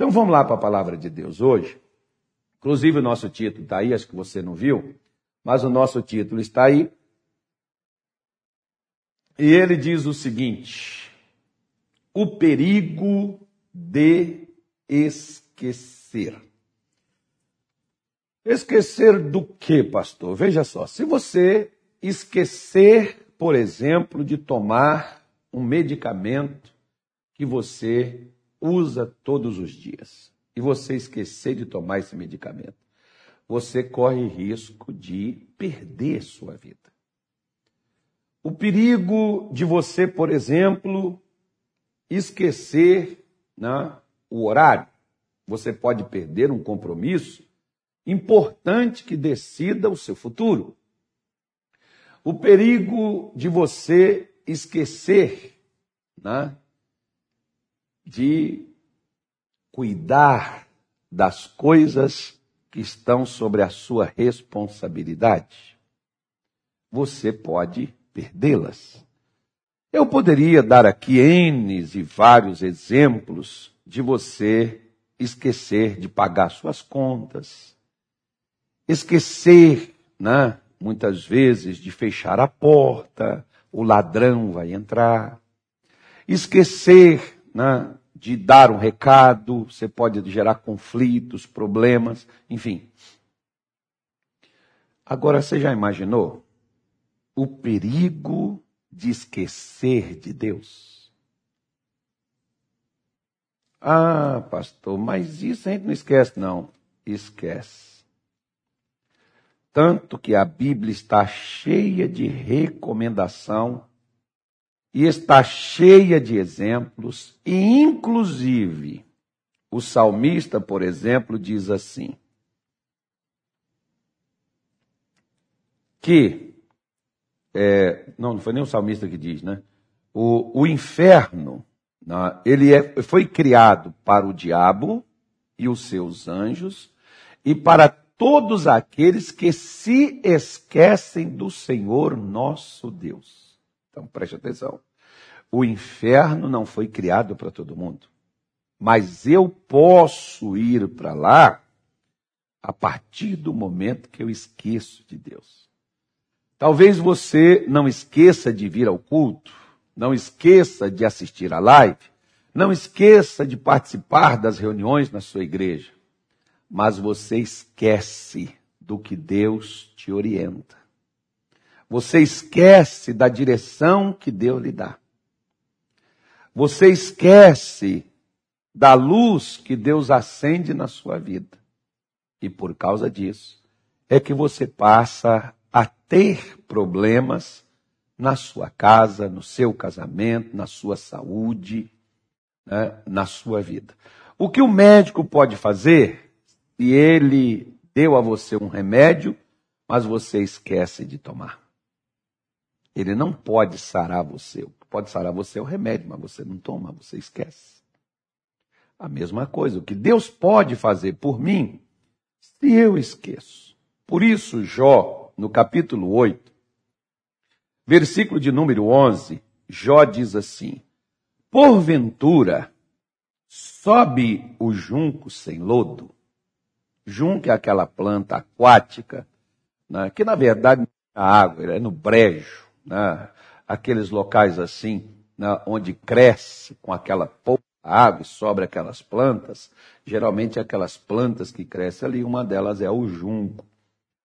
Então vamos lá para a palavra de Deus hoje. Inclusive o nosso título está aí, acho que você não viu, mas o nosso título está aí. E ele diz o seguinte: o perigo de esquecer. Esquecer do que, pastor? Veja só, se você esquecer, por exemplo, de tomar um medicamento que você usa todos os dias e você esquecer de tomar esse medicamento, você corre risco de perder sua vida. O perigo de você, por exemplo, esquecer né, o horário. Você pode perder um compromisso importante que decida o seu futuro. O perigo de você esquecer né, de cuidar das coisas que estão sobre a sua responsabilidade. Você pode perdê-las. Eu poderia dar aqui N e vários exemplos de você esquecer de pagar suas contas, esquecer, né, muitas vezes, de fechar a porta, o ladrão vai entrar, esquecer né, de dar um recado, você pode gerar conflitos, problemas, enfim. Agora, você já imaginou o perigo de esquecer de Deus? Ah, pastor, mas isso a gente não esquece, não. Esquece. Tanto que a Bíblia está cheia de recomendação e está cheia de exemplos, e inclusive o salmista, por exemplo, diz assim: que, é, não, não foi nem o salmista que diz, né? O, o inferno, né, ele é, foi criado para o diabo e os seus anjos, e para todos aqueles que se esquecem do Senhor nosso Deus. Então preste atenção. O inferno não foi criado para todo mundo. Mas eu posso ir para lá a partir do momento que eu esqueço de Deus. Talvez você não esqueça de vir ao culto, não esqueça de assistir à live, não esqueça de participar das reuniões na sua igreja, mas você esquece do que Deus te orienta. Você esquece da direção que Deus lhe dá. Você esquece da luz que Deus acende na sua vida. E por causa disso, é que você passa a ter problemas na sua casa, no seu casamento, na sua saúde, né, na sua vida. O que o médico pode fazer, se ele deu a você um remédio, mas você esquece de tomar? Ele não pode sarar você. Pode sarar você é o remédio, mas você não toma, você esquece. A mesma coisa, o que Deus pode fazer por mim, se eu esqueço. Por isso, Jó, no capítulo 8, versículo de número 11, Jó diz assim: Porventura, sobe o junco sem lodo. Junco é aquela planta aquática, né, que na verdade é água, é no brejo né, aqueles locais assim, né, onde cresce com aquela pouca água e sobra aquelas plantas, geralmente aquelas plantas que crescem ali, uma delas é o junco.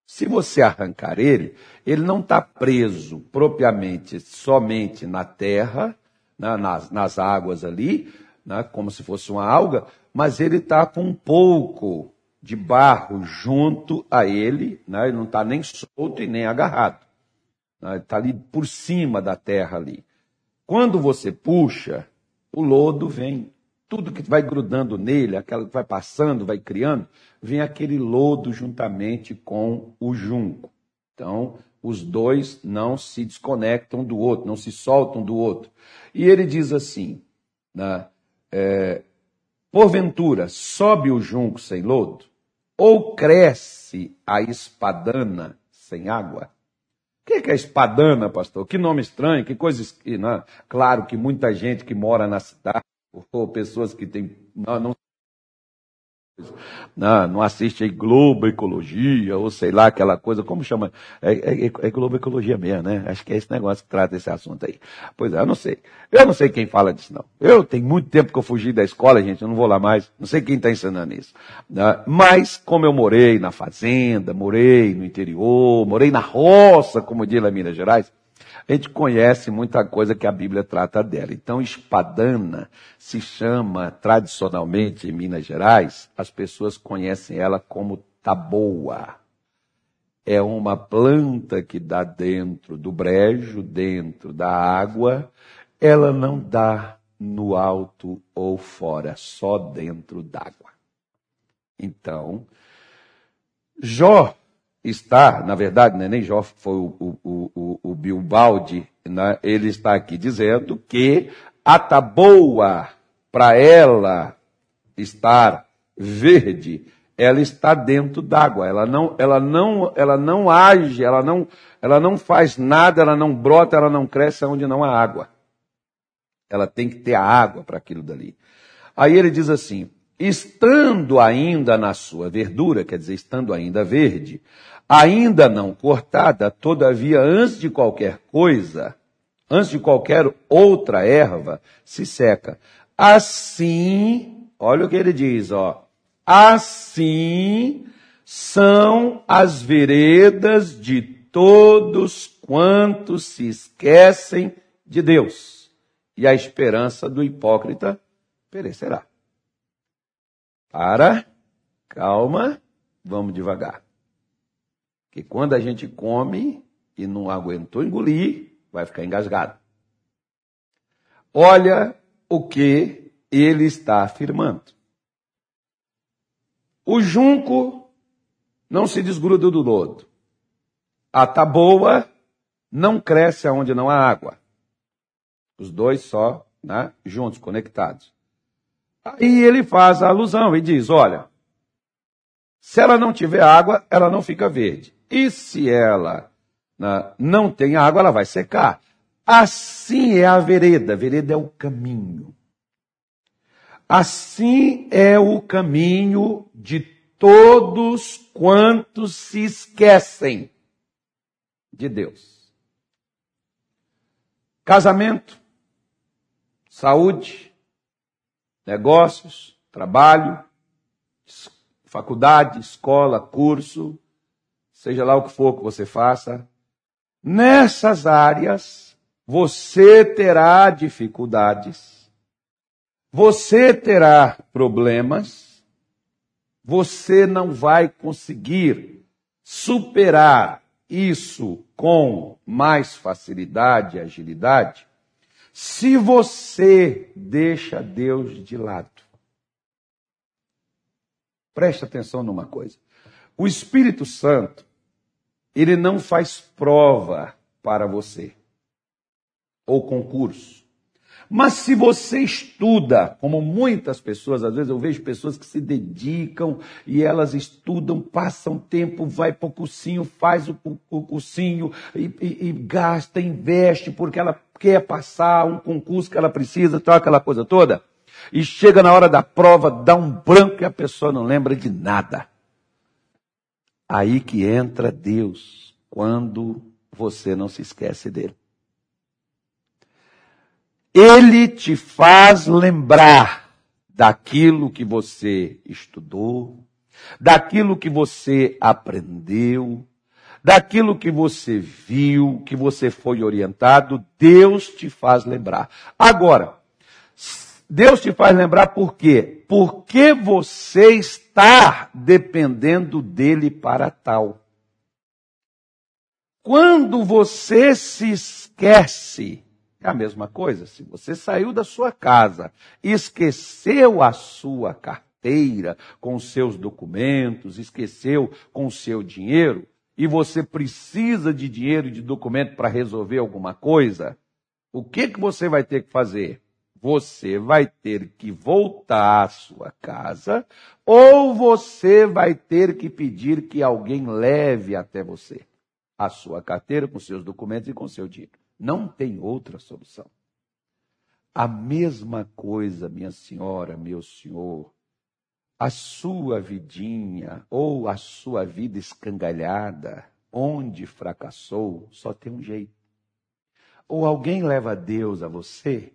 Se você arrancar ele, ele não está preso propriamente somente na terra, né, nas, nas águas ali, né, como se fosse uma alga, mas ele está com um pouco de barro junto a ele, né, ele não está nem solto e nem agarrado. Está ali por cima da terra ali. Quando você puxa, o lodo vem. Tudo que vai grudando nele, aquela que vai passando, vai criando, vem aquele lodo juntamente com o junco. Então, os dois não se desconectam do outro, não se soltam do outro. E ele diz assim: né, é, porventura sobe o junco sem lodo, ou cresce a espadana sem água? O que é espadana, pastor? Que nome estranho, que coisa. Né? Claro que muita gente que mora na cidade, ou pessoas que têm, não, não Não, não assiste Globo Ecologia, ou sei lá, aquela coisa, como chama? É, é, é Globo Ecologia mesmo, né? Acho que é esse negócio que trata esse assunto aí. Pois é, eu não sei. Eu não sei quem fala disso, não. Eu tenho muito tempo que eu fugi da escola, gente, eu não vou lá mais. Não sei quem está ensinando isso. Né? Mas, como eu morei na fazenda, morei no interior, morei na roça, como diz lá em Minas Gerais, a gente conhece muita coisa que a Bíblia trata dela. Então, espadana se chama, tradicionalmente, em Minas Gerais, as pessoas conhecem ela como taboa. É uma planta que dá dentro do brejo, dentro da água. Ela não dá no alto ou fora, só dentro d'água. Então, Jó está, na verdade, né, nem Jó foi o, o, o, o Bilbaldi, né, ele está aqui dizendo que a taboa, para ela estar verde, ela está dentro d'água, ela não, ela não, ela não age, ela não, ela não faz nada, ela não brota, ela não cresce onde não há água. Ela tem que ter a água para aquilo dali. Aí ele diz assim: estando ainda na sua verdura, quer dizer, estando ainda verde, ainda não cortada, todavia, antes de qualquer coisa, antes de qualquer outra erva, se seca. Assim, olha o que ele diz, ó. Assim são as veredas de todos quantos se esquecem de Deus, e a esperança do hipócrita perecerá. Para, calma, vamos devagar que quando a gente come e não aguentou engolir, vai ficar engasgado. Olha o que ele está afirmando. O junco não se desgruda do lodo. A taboa não cresce aonde não há água. Os dois só né, juntos, conectados. Aí ele faz a alusão e diz: olha, se ela não tiver água, ela não fica verde. E se ela né, não tem água, ela vai secar. Assim é a vereda. Vereda é o caminho. Assim é o caminho de todos quantos se esquecem de Deus. Casamento, saúde, negócios, trabalho, faculdade, escola, curso, seja lá o que for que você faça, nessas áreas você terá dificuldades, você terá problemas, você não vai conseguir superar isso com mais facilidade e agilidade se você deixa Deus de lado. Preste atenção numa coisa. O Espírito Santo, ele não faz prova para você ou concurso. Mas se você estuda, como muitas pessoas, às vezes eu vejo pessoas que se dedicam e elas estudam, passam tempo, vai para o cursinho, faz o, cursinho e, e, e, gasta, investe, porque ela quer passar um concurso que ela precisa, tal, aquela coisa toda. E chega na hora da prova, dá um branco e a pessoa não lembra de nada. Aí que entra Deus, quando você não se esquece dele. Ele te faz lembrar daquilo que você estudou, daquilo que você aprendeu, daquilo que você viu, que você foi orientado, Deus te faz lembrar. Agora, Deus te faz lembrar por quê? Porque você está dependendo dele para tal. Quando você se esquece, é a mesma coisa. Se você saiu da sua casa, esqueceu a sua carteira com seus documentos, esqueceu com o seu dinheiro, e você precisa de dinheiro e de documento para resolver alguma coisa, o que, que você vai ter que fazer? você vai ter que voltar à sua casa ou você vai ter que pedir que alguém leve até você a sua carteira com seus documentos e com seu dinheiro. Não tem outra solução. A mesma coisa, minha senhora, meu senhor, a sua vidinha ou a sua vida escangalhada, onde fracassou, só tem um jeito. Ou alguém leva Deus a você,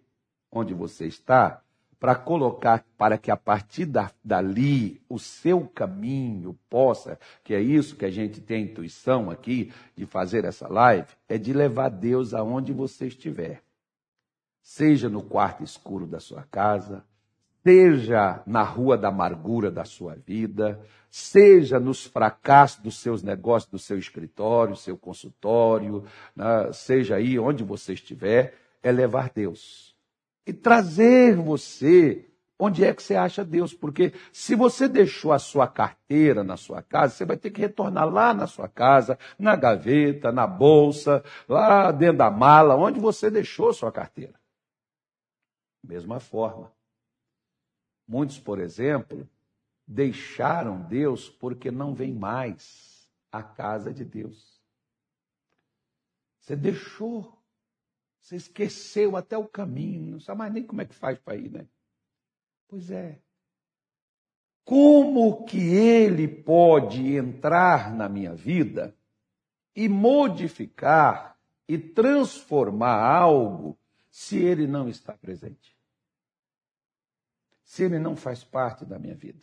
onde você está, para colocar, para que a partir da, dali o seu caminho possa, que é isso que a gente tem intuição aqui de fazer essa live, é de levar Deus aonde você estiver. Seja no quarto escuro da sua casa, seja na rua da amargura da sua vida, seja nos fracassos dos seus negócios, do seu escritório, seu consultório, né? seja aí onde você estiver, é levar Deus e trazer você onde é que você acha Deus, porque se você deixou a sua carteira na sua casa, você vai ter que retornar lá na sua casa, na gaveta, na bolsa, lá dentro da mala, onde você deixou sua carteira. Mesma forma. Muitos, por exemplo, deixaram Deus porque não vem mais à casa de Deus. Você deixou você esqueceu até o caminho, não sabe mais nem como é que faz para ir, né? Pois é. Como que ele pode entrar na minha vida e modificar e transformar algo se ele não está presente? Se ele não faz parte da minha vida?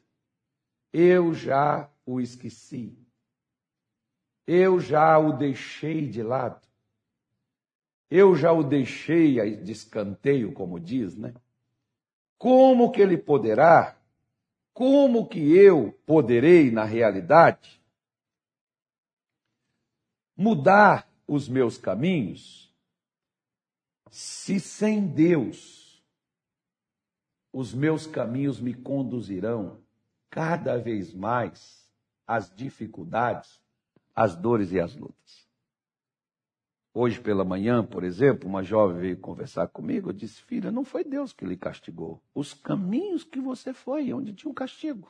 Eu já o esqueci. Eu já o deixei de lado. Eu já o deixei de escanteio, como diz, né? Como que ele poderá? Como que eu poderei, na realidade, mudar os meus caminhos se sem Deus os meus caminhos me conduzirão cada vez mais às dificuldades, às dores e às lutas? Hoje pela manhã, por exemplo, uma jovem veio conversar comigo. Eu disse: Filha, não foi Deus que lhe castigou. Os caminhos que você foi, onde tinha um castigo.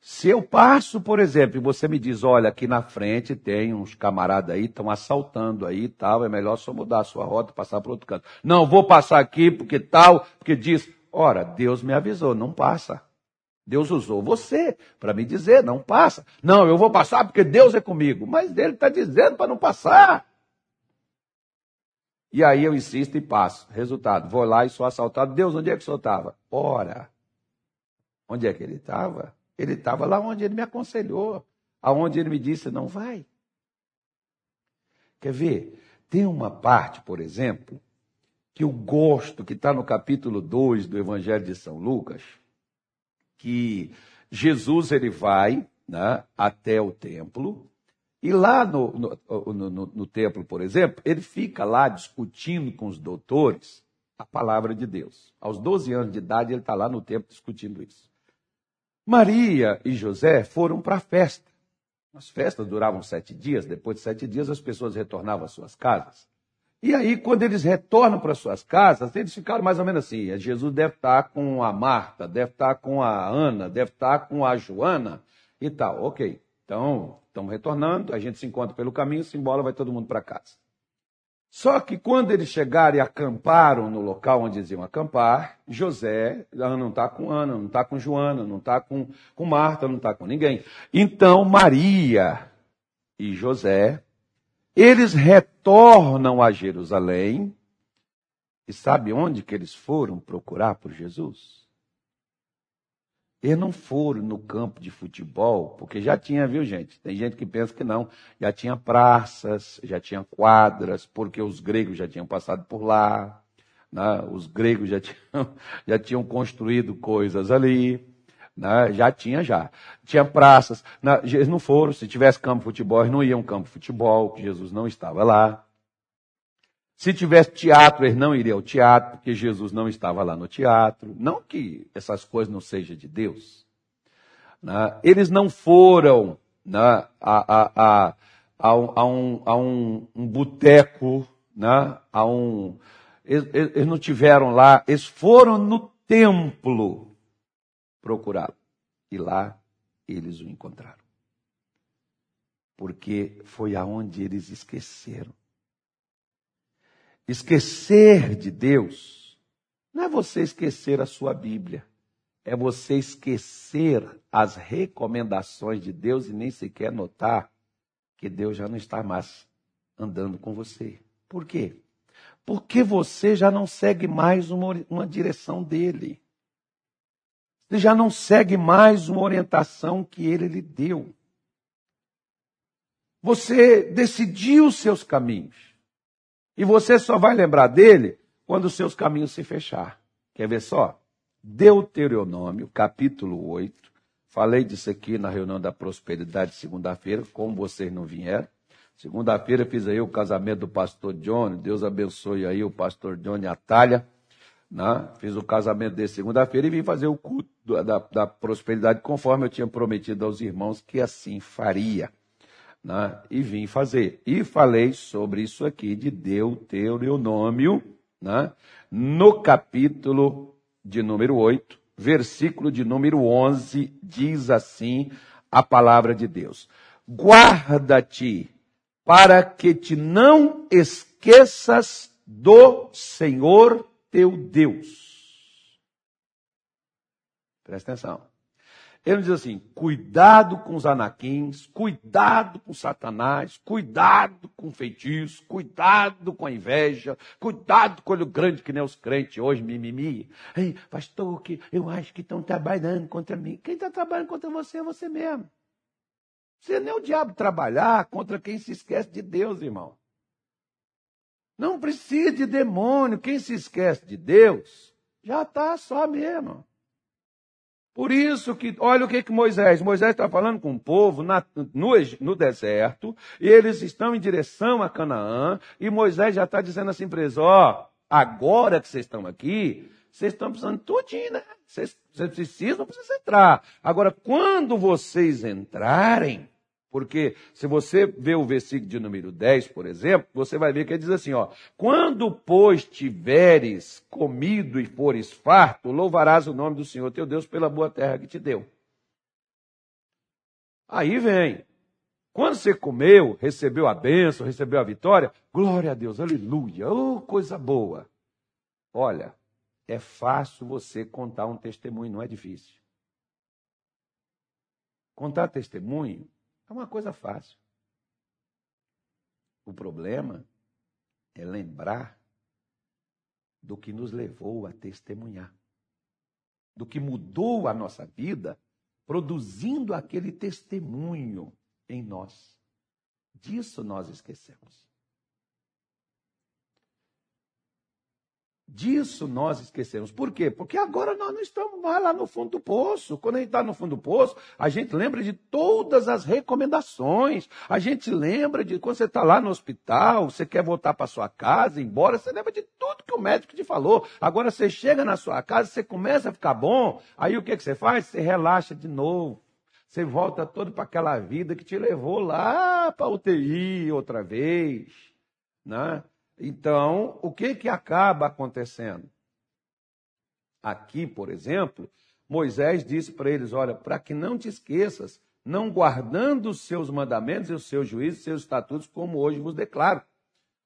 Se eu passo, por exemplo, e você me diz: Olha, aqui na frente tem uns camaradas aí, estão assaltando aí tal, é melhor só mudar a sua rota e passar para outro canto. Não, vou passar aqui porque tal, porque diz. Ora, Deus me avisou, não passa. Deus usou você para me dizer, não passa. Não, eu vou passar porque Deus é comigo. Mas ele está dizendo para não passar. E aí eu insisto e passo. Resultado, vou lá e sou assaltado. Deus, onde é que o senhor estava? Ora, onde é que ele estava? Ele estava lá onde ele me aconselhou, aonde ele me disse, não vai. Quer ver? Tem uma parte, por exemplo, que eu gosto, que está no capítulo 2 do Evangelho de São Lucas, que Jesus ele vai né, até o templo, e lá no, no, no, no, templo, por exemplo, ele fica lá discutindo com os doutores a palavra de Deus. Aos 12 anos de idade, ele está lá no templo discutindo isso. Maria e José foram para a festa. As festas duravam sete dias, depois de sete dias as pessoas retornavam às suas casas. E aí, quando eles retornam para suas casas, eles ficaram mais ou menos assim. Jesus deve estar com a Marta, deve estar com a Ana, deve estar com a Joana e tal. Ok. Então, estamos retornando, a gente se encontra pelo caminho, se embora, vai todo mundo para casa. Só que quando eles chegaram e acamparam no local onde eles iam acampar, José não está com Ana, não está com Joana, não está com, com Marta, não está com ninguém. Então Maria e José eles retornam a Jerusalém. E sabe onde que eles foram procurar por Jesus? Eles não foram no campo de futebol, porque já tinha, viu, gente? Tem gente que pensa que não. Já tinha praças, já tinha quadras, porque os gregos já tinham passado por lá. Né? Os gregos já tinham, já tinham construído coisas ali. Né? Já tinha, já. Tinha praças. Eles não foram. Se tivesse campo de futebol, eles não iam campo de futebol, porque Jesus não estava lá. Se tivesse teatro, eles não iriam ao teatro, porque Jesus não estava lá no teatro. Não que essas coisas não sejam de Deus. Né? Eles não foram né, a, a, a, a, um, a um, um boteco, né, a um, eles, eles não tiveram lá, eles foram no templo procurá-lo. E lá eles o encontraram. Porque foi aonde eles esqueceram. Esquecer de Deus não é você esquecer a sua Bíblia. é você esquecer as recomendações de Deus e nem sequer notar que Deus já não está mais andando com você. Por quê? Porque você já não segue mais uma, uma direção dele. Você já não segue mais uma orientação que ele lhe deu. Você decidiu os seus caminhos. E você só vai lembrar dele quando os seus caminhos se fechar. Quer ver só? Deuteronômio, capítulo 8. Falei disso aqui na reunião da prosperidade segunda-feira, como vocês não vieram. Segunda-feira fiz aí o casamento do pastor Johnny. Deus abençoe aí o pastor Johnny Atalha. Né? Fiz o casamento dele segunda-feira e vim fazer o culto da, da, prosperidade conforme eu tinha prometido aos irmãos que assim faria. Né? E vim fazer. E falei sobre isso aqui de Deuteronômio, né? no capítulo de número 8, versículo de número 11, diz assim a palavra de Deus: Guarda-te para que te não esqueças do Senhor teu Deus. Presta atenção. Ele diz assim: cuidado com os anaquins, cuidado com Satanás, cuidado com feitiço, cuidado com a inveja, cuidado com o olho grande que nem os crentes hoje, mimimi. Ei, pastor, que eu acho que estão trabalhando contra mim. Quem está trabalhando contra você é você mesmo. Você nem o diabo trabalhar contra quem se esquece de Deus, irmão. Não precisa de demônio. Quem se esquece de Deus já está só mesmo. Por isso que, olha o que, que Moisés, Moisés está falando com o povo na, no, no, deserto, e eles estão em direção a Canaã, e Moisés já está dizendo assim para eles, ó, agora que vocês estão aqui, vocês estão precisando tudinho, né? Vocês, vocês precisam, precisam entrar. Agora, quando vocês entrarem, porque se você vê o versículo de número 10, por exemplo, você vai ver que ele diz assim, ó: "Quando pois tiveres comido e fores farto, louvarás o nome do Senhor teu Deus pela boa terra que te deu." Aí vem. Quando você comeu, recebeu a bênção, recebeu a vitória, glória a Deus, aleluia, oh, coisa boa. Olha, é fácil você contar um testemunho, não é difícil. Contar testemunho é uma coisa fácil. O problema é lembrar do que nos levou a testemunhar, do que mudou a nossa vida, produzindo aquele testemunho em nós. Disso nós esquecemos. Disso nós esquecemos. Por quê? Porque agora nós não estamos mais lá no fundo do poço. Quando a gente está no fundo do poço, a gente lembra de todas as recomendações. A gente lembra de quando você está lá no hospital, você quer voltar para sua casa, embora, você lembra de tudo que o médico te falou. Agora você chega na sua casa, você começa a ficar bom, aí o que, que você faz? Você relaxa de novo. Você volta todo para aquela vida que te levou lá para a UTI outra vez. Né? Então, o que que acaba acontecendo? Aqui, por exemplo, Moisés disse para eles: Olha, para que não te esqueças, não guardando os seus mandamentos e os seus juízos, seus estatutos, como hoje vos declaro.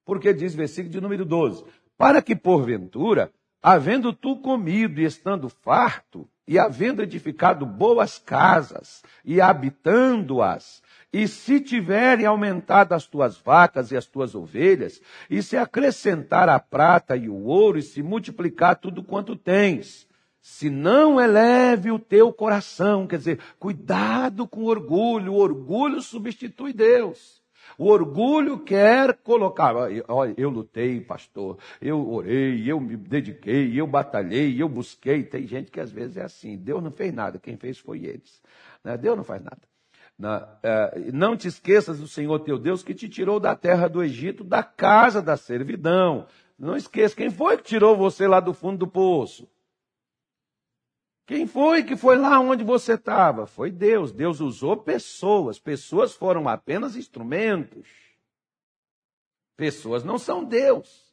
Porque diz versículo de número 12: Para que porventura, havendo tu comido e estando farto, e havendo edificado boas casas, e habitando-as, e se tiverem aumentado as tuas vacas e as tuas ovelhas, e se acrescentar a prata e o ouro, e se multiplicar tudo quanto tens, se não eleve o teu coração, quer dizer, cuidado com o orgulho, o orgulho substitui Deus. O orgulho quer colocar, olha, eu lutei, pastor, eu orei, eu me dediquei, eu batalhei, eu busquei. Tem gente que às vezes é assim, Deus não fez nada, quem fez foi eles. Né? Deus não faz nada. É, não te esqueças do Senhor teu Deus que te tirou da terra do Egito, da casa da servidão. Não esqueça, quem foi que tirou você lá do fundo do poço? Quem foi que foi lá onde você estava? Foi Deus. Deus usou pessoas. Pessoas foram apenas instrumentos. Pessoas não são Deus.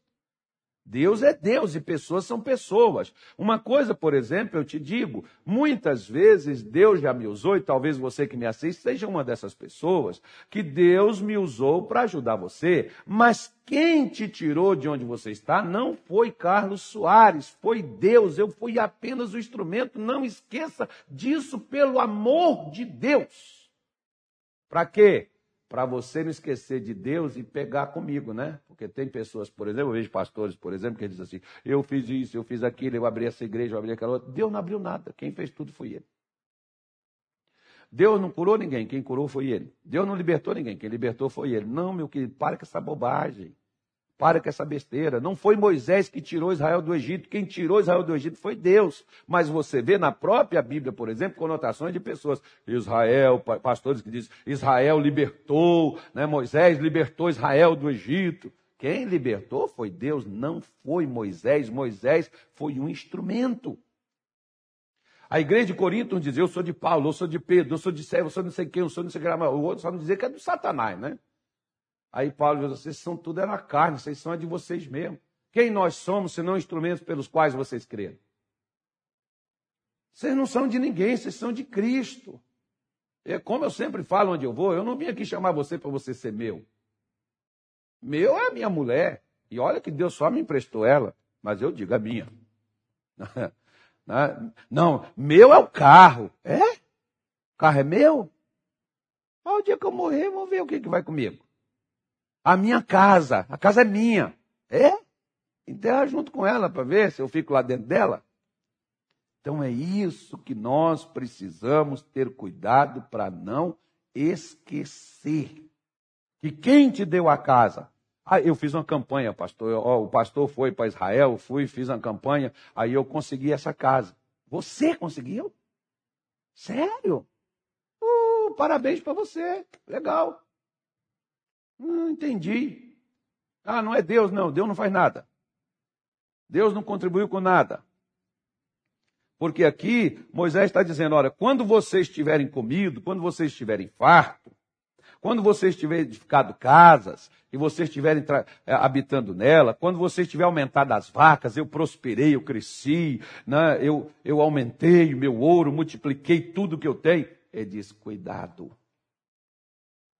Deus é Deus e pessoas são pessoas. Uma coisa, por exemplo, eu te digo, muitas vezes Deus já me usou, e talvez você que me assiste seja uma dessas pessoas, que Deus me usou para ajudar você, mas quem te tirou de onde você está não foi Carlos Soares, foi Deus, eu fui apenas o instrumento, não esqueça disso, pelo amor de Deus. Para quê? Para você não esquecer de Deus e pegar comigo, né? Porque tem pessoas, por exemplo, eu vejo pastores, por exemplo, que dizem assim: eu fiz isso, eu fiz aquilo, eu abri essa igreja, eu abri aquela outra. Deus não abriu nada, quem fez tudo foi Ele. Deus não curou ninguém, quem curou foi Ele. Deus não libertou ninguém, quem libertou foi Ele. Não, meu querido, para com essa bobagem. Para com essa besteira. Não foi Moisés que tirou Israel do Egito. Quem tirou Israel do Egito foi Deus. Mas você vê na própria Bíblia, por exemplo, conotações de pessoas. Israel, pastores que dizem, Israel libertou, né? Moisés libertou Israel do Egito. Quem libertou foi Deus, não foi Moisés. Moisés foi um instrumento. A igreja de Corinto diz: Eu sou de Paulo, eu sou de Pedro, eu sou de Céu, eu sou de não sei quem, eu sou de não sei quem. O outro só não dizer que é do Satanás, né? Aí Paulo diz: vocês são tudo é na carne, vocês são é de vocês mesmos. Quem nós somos, senão instrumentos pelos quais vocês creram? Vocês não são de ninguém, vocês são de Cristo. É como eu sempre falo onde eu vou, eu não vim aqui chamar você para você ser meu. Meu é a minha mulher. E olha que Deus só me emprestou ela, mas eu digo a minha. Não, meu é o carro. É? O carro é meu? Mas o dia que eu morrer, vamos ver o que, que vai comigo a minha casa. A casa é minha. É? Enterra junto com ela para ver se eu fico lá dentro dela. Então é isso que nós precisamos ter cuidado para não esquecer. Que quem te deu a casa? Ah, eu fiz uma campanha, pastor. O pastor foi para Israel, fui, fiz uma campanha, aí eu consegui essa casa. Você conseguiu? Sério? Uh, parabéns para você. Legal. Hum, entendi. Ah, não é Deus, não. Deus não faz nada. Deus não contribuiu com nada. Porque aqui Moisés está dizendo: olha, quando vocês tiverem comido, quando vocês estiverem farto, quando vocês tiverem edificado casas e vocês estiverem eh, habitando nela, quando vocês tiverem aumentado as vacas, eu prosperei, eu cresci, né? eu, eu aumentei o meu ouro, multipliquei tudo que eu tenho. Ele diz: cuidado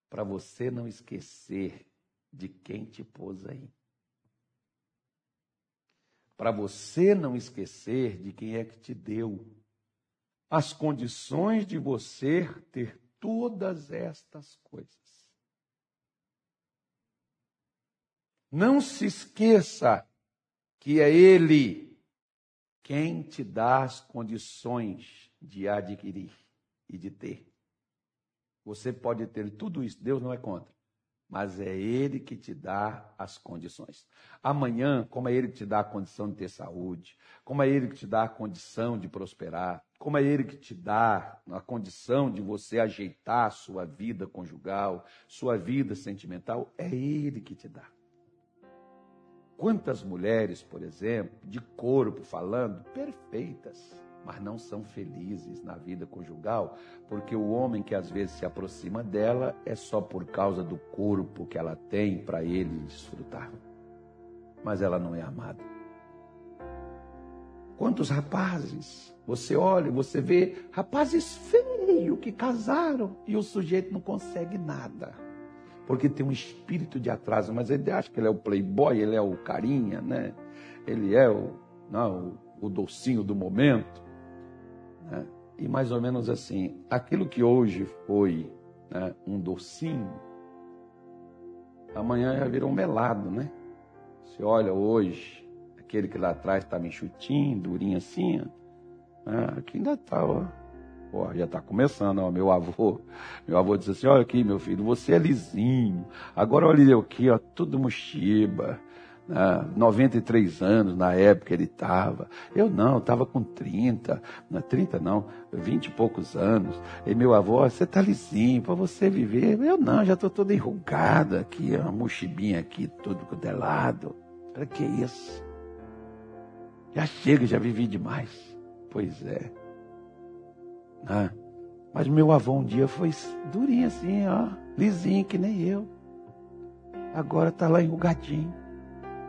para você não esquecer de quem te pôs aí. Para você não esquecer de quem é que te deu as condições de você ter todas estas coisas. Não se esqueça que é Ele quem te dá as condições de adquirir e de ter. Você pode ter tudo isso, Deus não é contra. Mas é Ele que te dá as condições. Amanhã, como é Ele que te dá a condição de ter saúde, como é Ele que te dá a condição de prosperar, como é Ele que te dá a condição de você ajeitar a sua vida conjugal, sua vida sentimental, é Ele que te dá. Quantas mulheres, por exemplo, de corpo falando, perfeitas, mas não são felizes na vida conjugal, porque o homem que às vezes se aproxima dela é só por causa do corpo que ela tem para ele desfrutar. Mas ela não é amada. Quantos rapazes você olha, você vê rapazes feios que casaram e o sujeito não consegue nada. Porque tem um espírito de atraso, mas ele acha que ele é o playboy, ele é o carinha, né? Ele é o, não, o, docinho do momento. Né? E mais ou menos assim, aquilo que hoje foi né, um docinho, amanhã já virou um melado, né? Você olha hoje, aquele que lá atrás estava enxutinho, durinho assim, né? aqui ainda está, ó. Já está começando, ó, meu avô. Meu avô disse assim, olha aqui, meu filho, você é lisinho. Agora olha aqui, ó, tudo mochiba ah, 93 anos na época ele estava. Eu não, estava com 30, não, 30 não, 20 e poucos anos. E meu avô, você está lisinho para você viver. Eu não, já estou toda enrugada aqui, uma mochibinha aqui, tudo lado. Para que isso? Já chega, já vivi demais. Pois é. Ah, mas meu avô um dia foi durinho assim, ó, lisinho que nem eu. Agora está lá enrugadinho.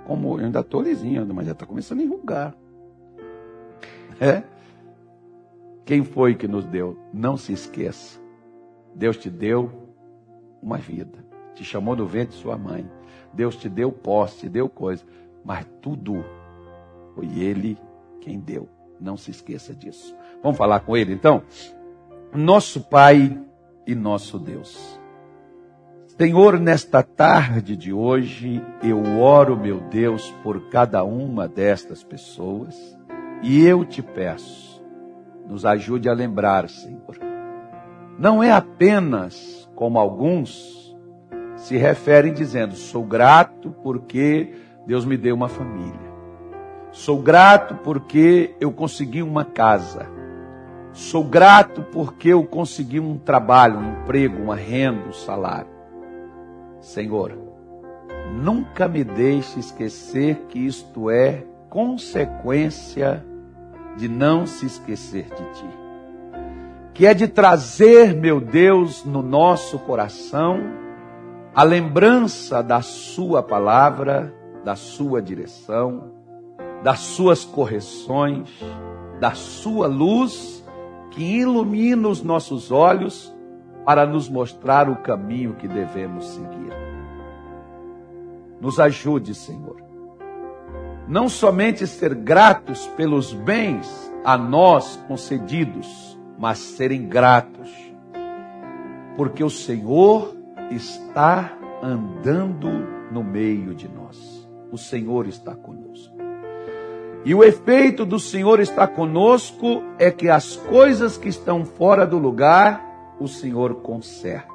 Como eu ainda estou lisinho, mas já está começando a enrugar. É? Quem foi que nos deu? Não se esqueça. Deus te deu uma vida. Te chamou do ventre de sua mãe. Deus te deu posse, te deu coisa. Mas tudo foi Ele quem deu. Não se esqueça disso. Vamos falar com Ele então? Nosso Pai e nosso Deus. Senhor, nesta tarde de hoje, eu oro, meu Deus, por cada uma destas pessoas e eu te peço, nos ajude a lembrar, Senhor. Não é apenas como alguns se referem dizendo, sou grato porque Deus me deu uma família. Sou grato porque eu consegui uma casa. Sou grato porque eu consegui um trabalho, um emprego, uma renda, um salário. Senhor, nunca me deixe esquecer que isto é consequência de não se esquecer de Ti. Que é de trazer, meu Deus, no nosso coração a lembrança da Sua palavra, da Sua direção, das Suas correções, da Sua luz que ilumina os nossos olhos para nos mostrar o caminho que devemos seguir. Nos ajude, Senhor. Não somente ser gratos pelos bens a nós concedidos, mas serem gratos, porque o Senhor está andando no meio de nós. O Senhor está conosco. E o efeito do Senhor está conosco é que as coisas que estão fora do lugar o Senhor conserta.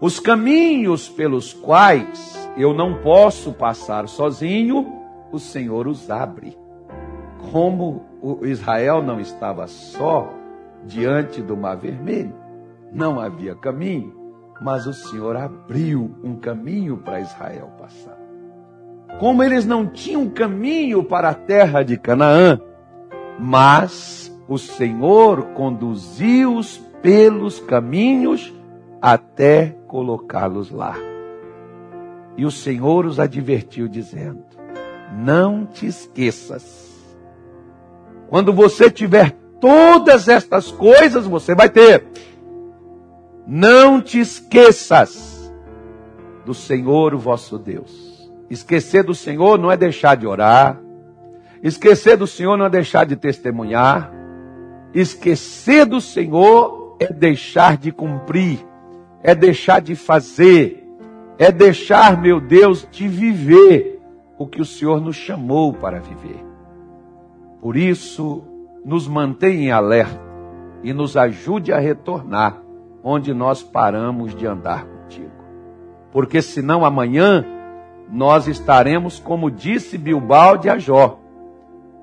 Os caminhos pelos quais eu não posso passar sozinho, o Senhor os abre. Como o Israel não estava só diante do Mar Vermelho, não havia caminho, mas o Senhor abriu um caminho para Israel passar. Como eles não tinham caminho para a terra de Canaã, mas o Senhor conduziu-os pelos caminhos até colocá-los lá. E o Senhor os advertiu, dizendo: Não te esqueças. Quando você tiver todas estas coisas, você vai ter. Não te esqueças do Senhor, o vosso Deus. Esquecer do Senhor não é deixar de orar. Esquecer do Senhor não é deixar de testemunhar. Esquecer do Senhor é deixar de cumprir, é deixar de fazer, é deixar, meu Deus, de viver o que o Senhor nos chamou para viver. Por isso, nos mantenha em alerta e nos ajude a retornar onde nós paramos de andar contigo. Porque senão amanhã nós estaremos, como disse Bilbao de Ajó,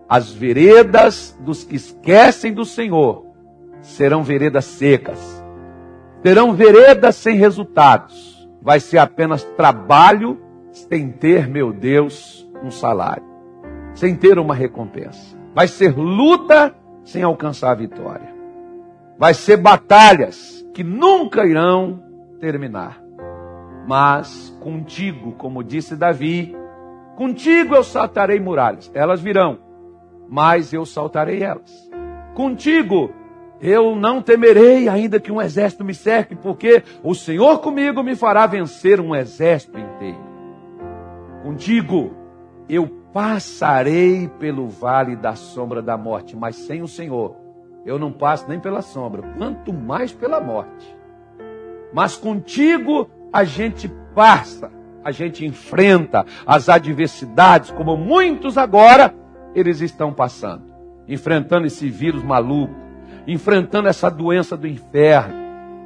as veredas dos que esquecem do Senhor serão veredas secas. Terão veredas sem resultados. Vai ser apenas trabalho sem ter, meu Deus, um salário. Sem ter uma recompensa. Vai ser luta sem alcançar a vitória. Vai ser batalhas que nunca irão terminar. Mas contigo, como disse Davi, contigo eu saltarei muralhas. Elas virão, mas eu saltarei elas. Contigo eu não temerei, ainda que um exército me cerque, porque o Senhor comigo me fará vencer um exército inteiro. Contigo eu passarei pelo vale da sombra da morte, mas sem o Senhor eu não passo nem pela sombra, quanto mais pela morte. Mas contigo a gente passa, a gente enfrenta as adversidades, como muitos agora eles estão passando, enfrentando esse vírus maluco enfrentando essa doença do inferno,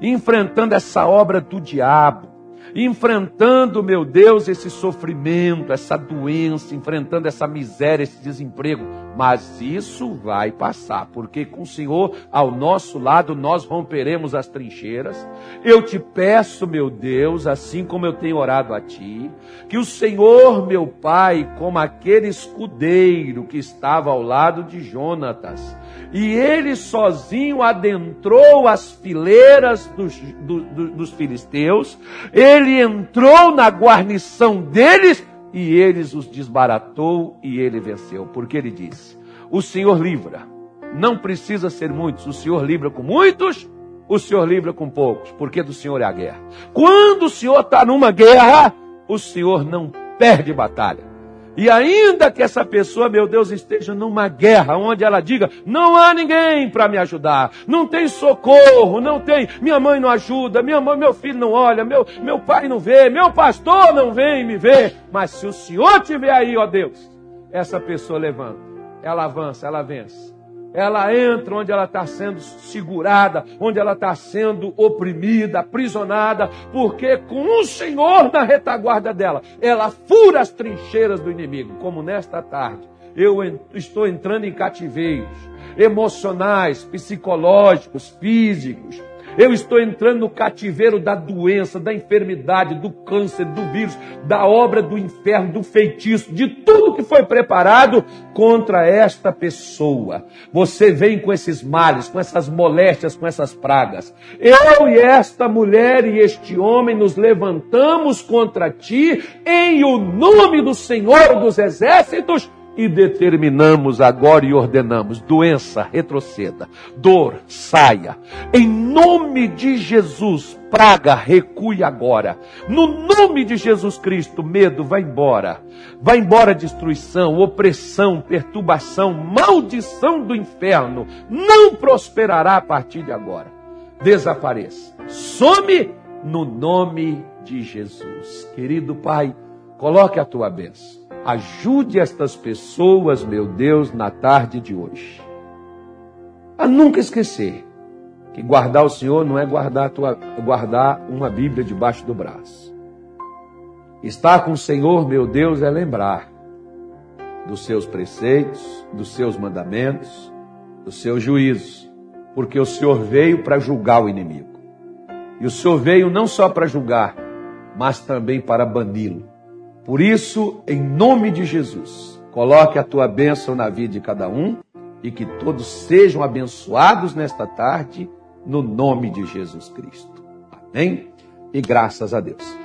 enfrentando essa obra do diabo, enfrentando, meu Deus, esse sofrimento, essa doença, enfrentando essa miséria, esse desemprego. Mas isso vai passar, porque com o Senhor ao nosso lado nós romperemos as trincheiras. Eu te peço, meu Deus, assim como eu tenho orado a ti, que o Senhor, meu Pai, como aquele escudeiro que estava ao lado de Jonatas, e ele sozinho adentrou as fileiras dos, do, do, dos filisteus, ele entrou na guarnição deles e eles os desbaratou e ele venceu, porque ele disse: O Senhor livra, não precisa ser muitos, o Senhor livra com muitos, o Senhor livra com poucos, porque do Senhor é a guerra. Quando o Senhor está numa guerra, o Senhor não perde batalha. E ainda que essa pessoa, meu Deus, esteja numa guerra onde ela diga: não há ninguém para me ajudar, não tem socorro, não tem, minha mãe não ajuda, minha mãe, meu filho não olha, meu, meu pai não vê, meu pastor não vem me ver. Mas se o Senhor tiver aí, ó Deus, essa pessoa levanta, ela avança, ela vence ela entra onde ela está sendo segurada, onde ela está sendo oprimida, aprisionada, porque com o Senhor na retaguarda dela, ela fura as trincheiras do inimigo, como nesta tarde. Eu estou entrando em cativeiros emocionais, psicológicos, físicos, eu estou entrando no cativeiro da doença, da enfermidade, do câncer, do vírus, da obra do inferno, do feitiço, de tudo que foi preparado contra esta pessoa. Você vem com esses males, com essas moléstias, com essas pragas. Eu e esta mulher e este homem nos levantamos contra ti em o nome do Senhor dos Exércitos e determinamos agora e ordenamos: doença, retroceda, dor, saia. Em nome de Jesus, praga, recue agora. No nome de Jesus Cristo, medo, vai embora. Vai embora destruição, opressão, perturbação, maldição do inferno. Não prosperará a partir de agora. Desapareça. Some no nome de Jesus. Querido Pai, coloque a tua bênção Ajude estas pessoas, meu Deus, na tarde de hoje. A nunca esquecer que guardar o Senhor não é guardar, tua, guardar uma Bíblia debaixo do braço. Estar com o Senhor, meu Deus, é lembrar dos seus preceitos, dos seus mandamentos, dos seus juízos, porque o Senhor veio para julgar o inimigo. E o Senhor veio não só para julgar, mas também para bani-lo. Por isso, em nome de Jesus, coloque a tua bênção na vida de cada um e que todos sejam abençoados nesta tarde, no nome de Jesus Cristo. Amém? E graças a Deus.